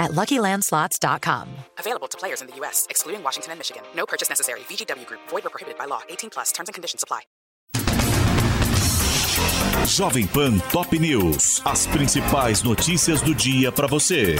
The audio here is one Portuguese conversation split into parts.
at LuckyLandSlots.com. Available to players in the U.S., excluding Washington and Michigan. No purchase necessary. VGW Group. Void or prohibited by law. 18 plus. Terms and conditions apply. Jovem Pan Top News. As principais notícias do dia para você.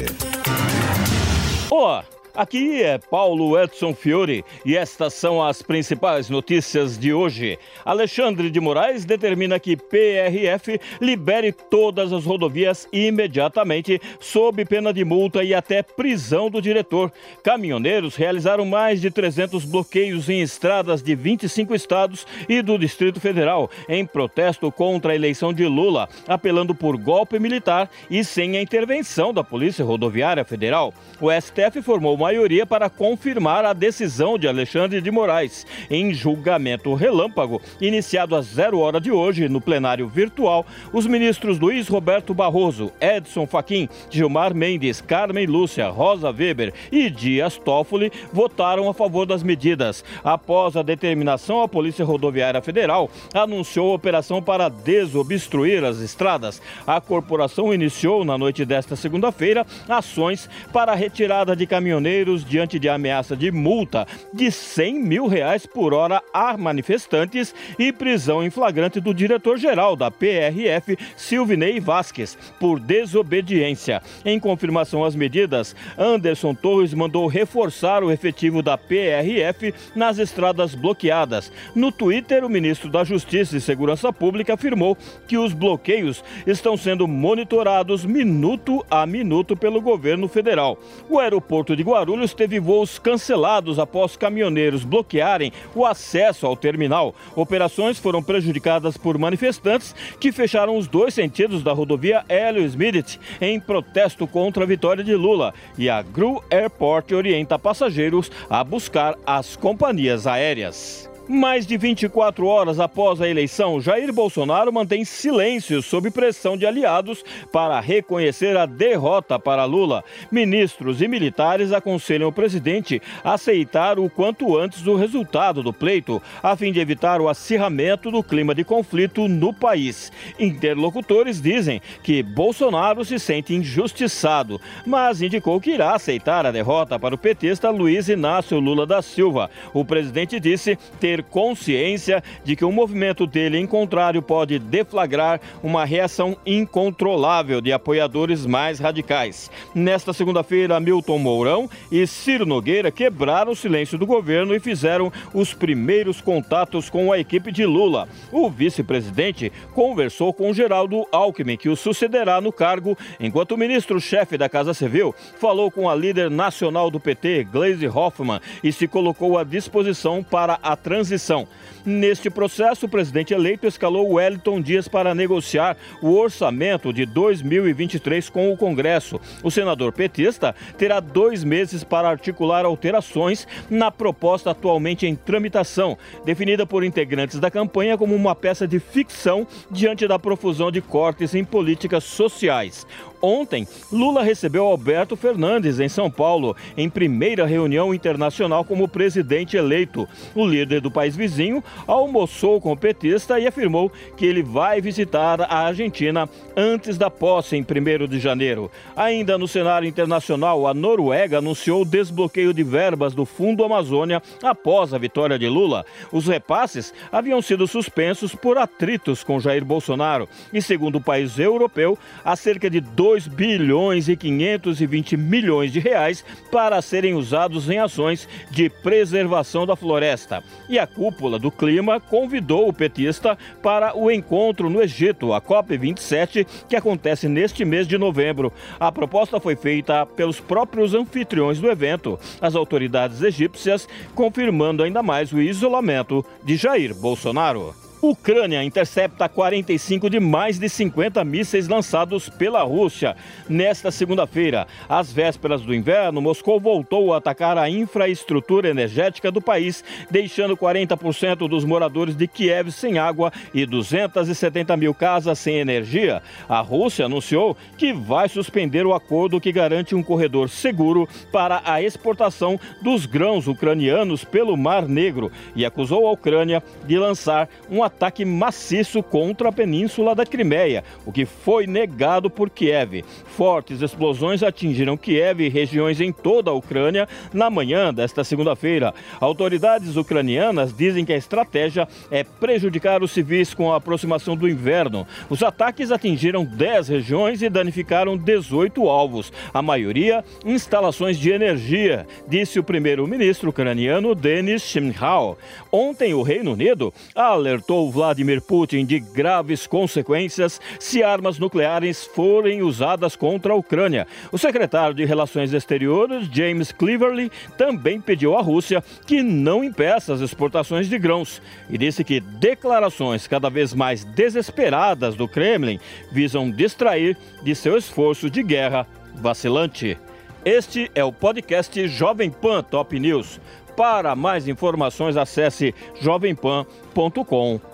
Ó, Aqui é Paulo Edson Fiore e estas são as principais notícias de hoje. Alexandre de Moraes determina que PRF libere todas as rodovias imediatamente, sob pena de multa e até prisão do diretor. Caminhoneiros realizaram mais de 300 bloqueios em estradas de 25 estados e do Distrito Federal, em protesto contra a eleição de Lula, apelando por golpe militar e sem a intervenção da Polícia Rodoviária Federal. O STF formou maioria para confirmar a decisão de Alexandre de Moraes em julgamento relâmpago, iniciado às zero hora de hoje no plenário virtual. Os ministros Luiz Roberto Barroso, Edson Fachin, Gilmar Mendes, Carmen Lúcia, Rosa Weber e Dias Toffoli votaram a favor das medidas. Após a determinação, a Polícia Rodoviária Federal anunciou operação para desobstruir as estradas. A corporação iniciou na noite desta segunda-feira ações para a retirada de caminhoneiros diante de ameaça de multa de 100 mil reais por hora a manifestantes e prisão em flagrante do diretor-geral da PRF, Silvinei Vasques, por desobediência. Em confirmação às medidas, Anderson Torres mandou reforçar o efetivo da PRF nas estradas bloqueadas. No Twitter, o ministro da Justiça e Segurança Pública afirmou que os bloqueios estão sendo monitorados minuto a minuto pelo governo federal. O aeroporto de Guarulhos teve voos cancelados após caminhoneiros bloquearem o acesso ao terminal. Operações foram prejudicadas por manifestantes que fecharam os dois sentidos da rodovia Hélio Smith em protesto contra a vitória de Lula. E a Gru Airport orienta passageiros a buscar as companhias aéreas. Mais de 24 horas após a eleição, Jair Bolsonaro mantém silêncio sob pressão de aliados para reconhecer a derrota para Lula. Ministros e militares aconselham o presidente a aceitar o quanto antes o resultado do pleito, a fim de evitar o acirramento do clima de conflito no país. Interlocutores dizem que Bolsonaro se sente injustiçado, mas indicou que irá aceitar a derrota para o petista Luiz Inácio Lula da Silva. O presidente disse ter consciência de que o movimento dele em contrário pode deflagrar uma reação incontrolável de apoiadores mais radicais. Nesta segunda-feira, Milton Mourão e Ciro Nogueira quebraram o silêncio do governo e fizeram os primeiros contatos com a equipe de Lula. O vice-presidente conversou com Geraldo Alckmin, que o sucederá no cargo, enquanto o ministro-chefe da Casa Civil falou com a líder nacional do PT, Gleisi Hoffmann, e se colocou à disposição para a transição transição. Neste processo, o presidente eleito escalou Wellington Dias para negociar o orçamento de 2023 com o Congresso. O senador petista terá dois meses para articular alterações na proposta atualmente em tramitação, definida por integrantes da campanha como uma peça de ficção diante da profusão de cortes em políticas sociais. Ontem, Lula recebeu Alberto Fernandes em São Paulo, em primeira reunião internacional como presidente eleito. O líder do país vizinho almoçou com o petista e afirmou que ele vai visitar a Argentina antes da posse em 1 de janeiro. Ainda no cenário internacional, a Noruega anunciou o desbloqueio de verbas do Fundo Amazônia após a vitória de Lula. Os repasses haviam sido suspensos por atritos com Jair Bolsonaro e, segundo o país europeu, há cerca de 2 2 bilhões e 520 milhões de reais para serem usados em ações de preservação da floresta. E a cúpula do clima convidou o petista para o encontro no Egito, a COP27, que acontece neste mês de novembro. A proposta foi feita pelos próprios anfitriões do evento, as autoridades egípcias confirmando ainda mais o isolamento de Jair Bolsonaro. Ucrânia intercepta 45 de mais de 50 mísseis lançados pela Rússia. Nesta segunda-feira, às vésperas do inverno, Moscou voltou a atacar a infraestrutura energética do país, deixando 40% dos moradores de Kiev sem água e 270 mil casas sem energia. A Rússia anunciou que vai suspender o acordo que garante um corredor seguro para a exportação dos grãos ucranianos pelo Mar Negro e acusou a Ucrânia de lançar um ataque maciço contra a península da Crimeia, o que foi negado por Kiev. Fortes explosões atingiram Kiev e regiões em toda a Ucrânia na manhã desta segunda-feira. Autoridades ucranianas dizem que a estratégia é prejudicar os civis com a aproximação do inverno. Os ataques atingiram 10 regiões e danificaram 18 alvos, a maioria instalações de energia, disse o primeiro-ministro ucraniano Denis Shmyhal. Ontem, o Reino Unido alertou Vladimir Putin de graves consequências se armas nucleares forem usadas contra a Ucrânia. O secretário de Relações Exteriores, James Cleverly, também pediu à Rússia que não impeça as exportações de grãos e disse que declarações cada vez mais desesperadas do Kremlin visam distrair de seu esforço de guerra vacilante. Este é o podcast Jovem Pan Top News. Para mais informações, acesse jovempan.com.br.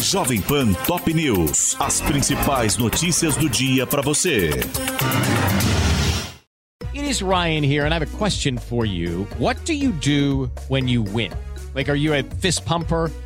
Jovem Pan Top News. As principais notícias do dia para você. It is Ryan here and I have a question for you. What do you do when you win? Like, are you a fist pumper?